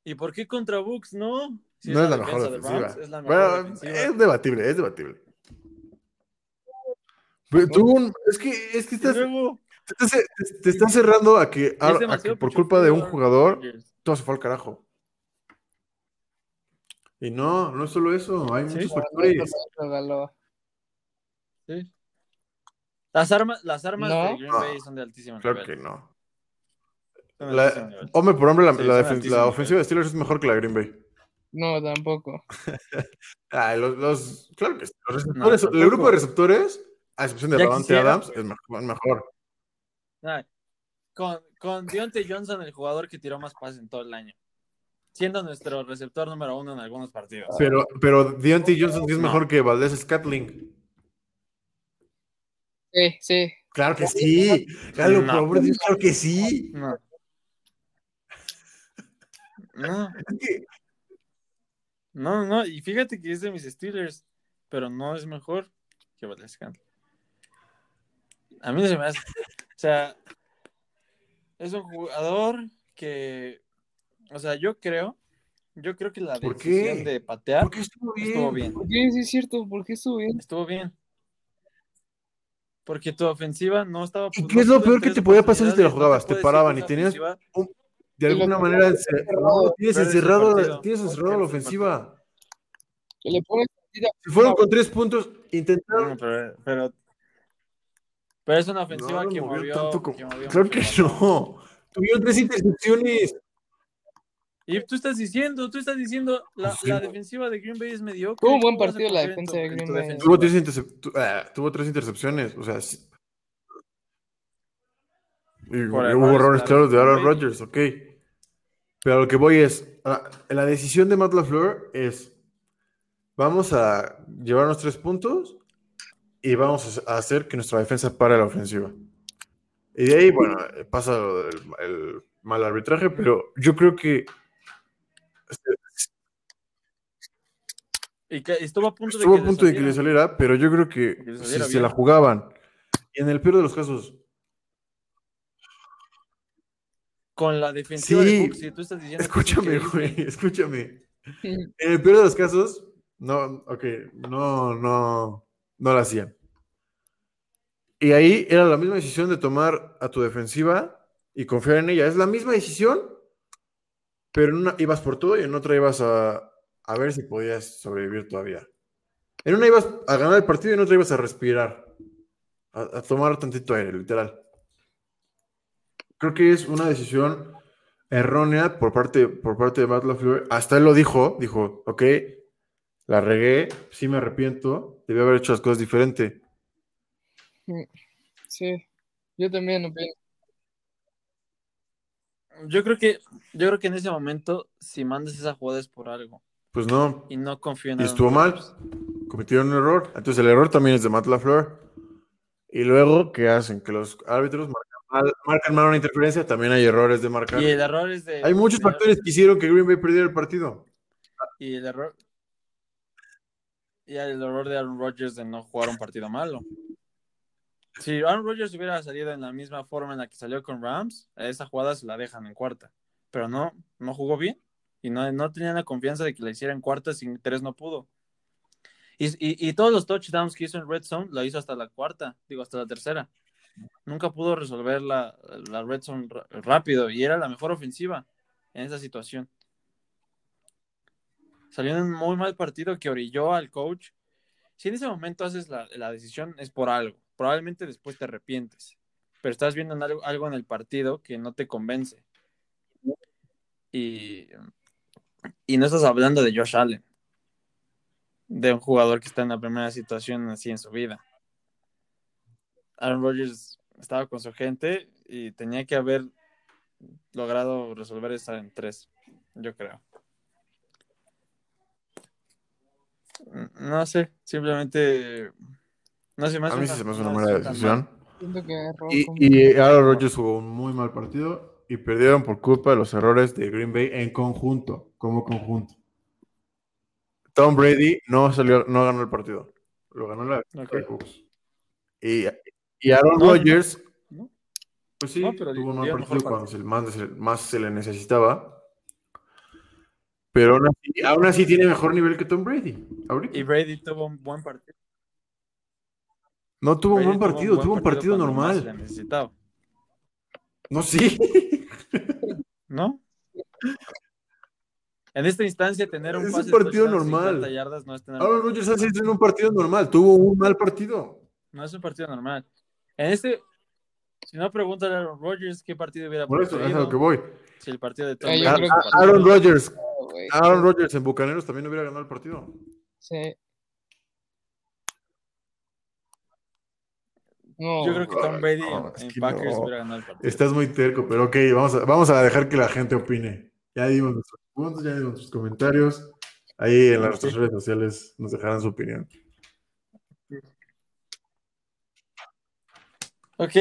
¿Y por qué contra Bucks no? Si no es la mejor de defensiva. Rams, es la mejor Bueno, defensiva. es debatible, es debatible. tú, es que, es que estás, te, estás, cerrando a que, por culpa de un jugador todo se fue al carajo. Y no, no es solo eso, hay muchos factores. Sí. Las armas, las armas de Green Bay son de altísimo nivel. Claro que no. hombre por hombre, la, la, ofensiva de Steelers es mejor que la de Green Bay. No, tampoco. los, claro que sí. Los receptores, el grupo de receptores, a excepción de Davante Adams, es mejor. Con, con Deontay Johnson, el jugador que tiró más pases en todo el año. Siendo nuestro receptor número uno en algunos partidos. Pero, pero Deontay Johnson es mejor que Valdés Scatling. Sí, sí. Claro que sí. Claro, claro que sí. No. No. No, no, y fíjate que es de mis Steelers, pero no es mejor que Valdez A mí no se me hace. O sea, es un jugador que, o sea, yo creo, yo creo que la decisión de patear ¿Por qué estuvo bien. Estuvo bien. ¿Por qué? Sí, es cierto, ¿por qué estuvo bien? Estuvo bien. Porque tu ofensiva no estaba. ¿Y qué es lo peor que te podía pasar si te la jugabas? te, paraban y tenías. de alguna manera. tienes encerrado, tienes encerrado la ofensiva. Le si fueron con tres puntos, intentaron. pero, pero, pero, es una ofensiva que, movió, que, movió, Claro que no. Tuvieron tres intercepciones. Y tú estás diciendo, tú estás diciendo, la, la defensiva de Green Bay es mediocre. Tuvo un buen partido la defensa de Green Bay. Tuvo tres, ah, tuvo tres, intercepciones, o sea. Y hubo errores claros de Aaron Rodgers, ok. Pero a lo que voy es, ah, la decisión de Matt LaFleur es, vamos a llevarnos tres puntos y vamos a hacer que nuestra defensa pare la ofensiva. Y de ahí, bueno, pasa el mal arbitraje, pero yo creo que y que estuvo a punto de, que, a punto le de que le saliera, pero yo creo que, si se la jugaban, y en el peor de los casos. Con la defensiva de Bucks, tú estás diciendo. Escúchame, güey, escúchame. En el peor de los casos, no, ok, no, no, no la hacían. Y ahí era la misma decisión de tomar a tu defensiva y confiar en ella. Es la misma decisión pero en una ibas por todo y en otra ibas a, ver si podías sobrevivir todavía. En una ibas a ganar el partido y en otra ibas a respirar, a, tomar tantito aire, literal. Creo que es una decisión errónea por parte, por parte de Matt. Hasta él lo dijo, dijo, ok, la regué, sí me arrepiento, debí haber hecho las cosas diferente. Sí, yo también opino yo creo que, yo creo que en ese momento, si mandas esa jugada es por algo. Pues no. Y no confío en Y estuvo mal. Cometieron un error. Entonces el error también es de Matt LaFleur. Y luego, ¿qué hacen? Que los árbitros marcan mal, una interferencia, también hay errores de marcar. Y el error es de. Hay muchos factores que hicieron que Green Bay perdiera el partido. Y el error. Y el error de Aaron Rodgers de no jugar un partido malo. Si Aaron Rodgers hubiera salido en la misma forma en la que salió con Rams, esa jugada se la dejan en cuarta. Pero no, no jugó bien y no, no tenían la confianza de que la hiciera en cuarta, sin tres no pudo. Y, todos los touchdowns que hizo en Red Zone lo hizo hasta la cuarta, digo, hasta la tercera. Nunca pudo resolver la, la Red Zone rápido y era la mejor ofensiva en esa situación. Salió en un muy mal partido que orilló al coach. Si en ese momento haces la, decisión es por algo probablemente después te arrepientes, pero estás viendo algo, en el partido que no te convence. Y, y no estás hablando de Josh Allen, de un jugador que está en la primera situación así en su vida. Aaron Rodgers estaba con su gente y tenía que haber logrado resolver esa en tres, yo creo. No sé, simplemente no a mí sí se me hace una mala decisión. Y, y Aaron Rodgers jugó un muy mal partido y perdieron por culpa de los errores de Green Bay en conjunto, como conjunto. Tom Brady no salió, no ganó el partido. Lo ganó la okay. Y, y Aaron Rodgers, pues sí, tuvo un mal partido cuando más, se le necesitaba. Pero aún así, aún así, tiene mejor nivel que Tom Brady. Y Brady tuvo un buen partido. No tuvo un Brady buen partido, tuvo un partido más se le normal. necesitaba, No, sí. ¿no? En esta instancia, tener un Es un pase partido normal. 50 yardas no es tener Aaron Rodgers hace en un partido normal, tuvo un mal partido. No es un partido normal. En este, si no preguntan a Aaron Rodgers qué partido hubiera Por eso, es a lo que voy. si el partido de Tom Ah, yo Brady, partido- Aaron Rodgers, güey. Aaron Rodgers en Bucaneros también hubiera ganado el partido. Sí. No, Yo creo que Tom Brady No, en, Packers no. hubiera ganado el partido. Estás muy terco, pero ok, vamos a, vamos a dejar que la gente opine. Ya dimos nuestros puntos, ya dimos nuestros comentarios. Ahí en las- nuestras redes sociales nos dejarán su opinión. Ok,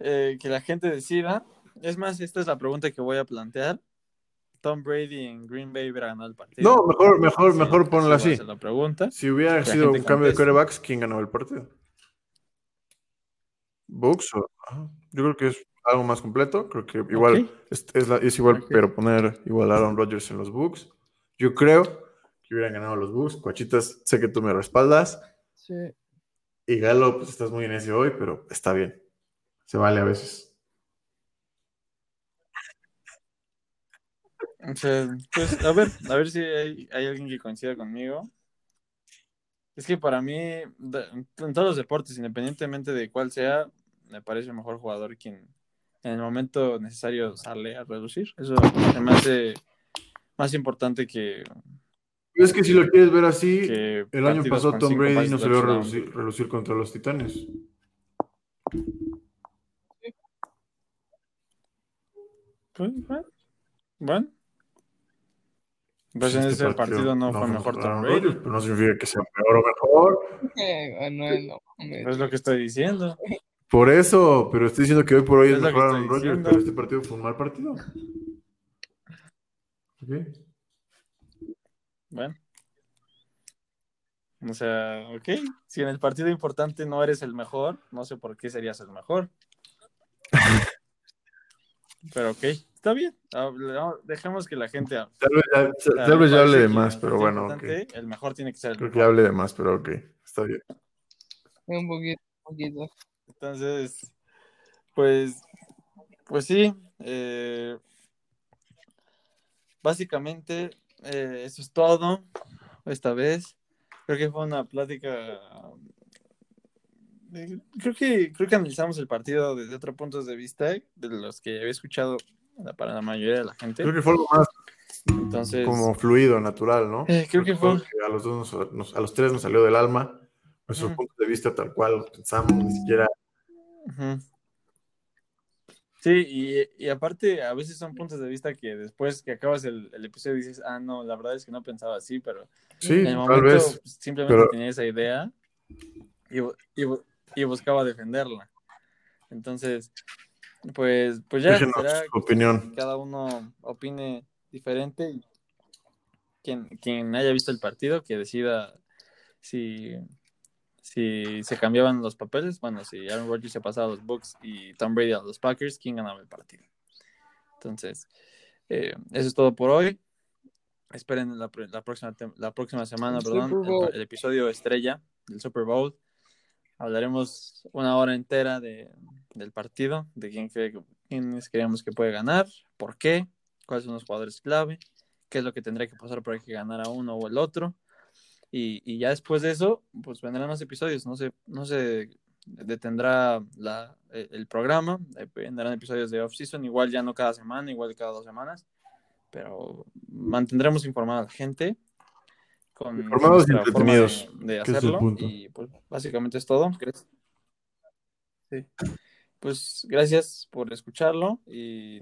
eh, que la gente decida. Es más, esta es la pregunta que voy a plantear. Tom Brady en Green Bay hubiera ganado el partido. No, mejor, mejor, Sí, mejor a así. la pregunta. Si hubiera la sido un cambio de quarterbacks, ¿quién ganó el partido? ¿Bucks? o- ajá. Yo creo que es algo más completo. Creo que igual es, es la- es igual, pero poner igual a Aaron Rodgers en los Bucks. Yo creo que hubieran ganado los Bucks. Coachitas, sé que tú me respaldas. sí. Y Galo, pues estás muy necio hoy, pero está bien. Se vale a veces. O sea, pues, a ver, a ver si hay, hay alguien que coincida conmigo. Es que para mí, en todos los deportes, independientemente de cuál sea, me parece el mejor jugador quien en el momento necesario sale a reducir. Eso se me hace más importante que, Es que si lo quieres ver así, el año pasado Tom Brady no se vio relucir contra los Titanes. Pues, bueno. Pues en este ese partido, no, fue mejor Tom Aaron Brady. Rodgers, pero no significa que sea peor o mejor. Eh, Manuel, no mames. Es lo que estoy diciendo. Por eso, pero estoy diciendo que hoy por hoy es, Es mejor Aaron Rodgers, pero este partido fue un mal partido. Ok. Bueno. O sea, ok. Si en el partido importante no eres el mejor, no sé por qué serías el mejor. Pero ok, está bien. Hable- Dejemos que la gente hable. Tal vez ya, tal vez ya hable de más, pero bueno, El mejor tiene que ser el Creo que hable de más, pero ok. Está bien. Un poquito, un poquito. Entonces, pues, pues sí. eh, básicamente, eh, eso es todo esta vez. Creo que fue una plática. eh, Creo que, creo que analizamos el partido desde otros puntos de vista de los que había escuchado para la mayoría de la gente. Creo que fue algo más Entonces, como fluido, natural, ¿no? Eh, creo que fue- a los dos nos- nos- a los tres nos salió del alma. Nuestros Ujú. puntos de vista tal cual los pensamos, ni siquiera. Ujú. Sí, y, y aparte, a veces son puntos de vista que después que acabas el, el episodio dices, ah, no, la verdad es que no pensaba así, pero Sí, en el tal momento vez. pues, simplemente pero- tenía esa idea y, y, y buscaba defenderla. Entonces, pues, pues ya Déjenos será su opinión. que cada uno opine diferente. y Quien, quien haya visto el partido, que decida si, si se cambiaban los papeles. Bueno, si Aaron Rodgers se pasaba a los Bucks y Tom Brady a los Packers, ¿quién ganaba el partido? Entonces, eh, eso es todo por hoy. Esperen la, pr- la próxima, la próxima semana, El perdón, el episodio estrella del Super Bowl. Hablaremos una hora entera de, del partido, de quién cree quiénes creemos que puede ganar, por qué, cuáles son los jugadores clave, qué es lo que tendría que pasar para que ganara uno o el otro. Y, y ya después de eso, pues vendrán los episodios, no se, no se detendrá la, el, el programa, eh, vendrán episodios de off-season, igual ya no cada semana, igual cada dos semanas, pero mantendremos informada a la gente con Informados y entretenidos, de, de es hacerlo y pues básicamente es todo. Gracias. Sí. Pues gracias por escucharlo y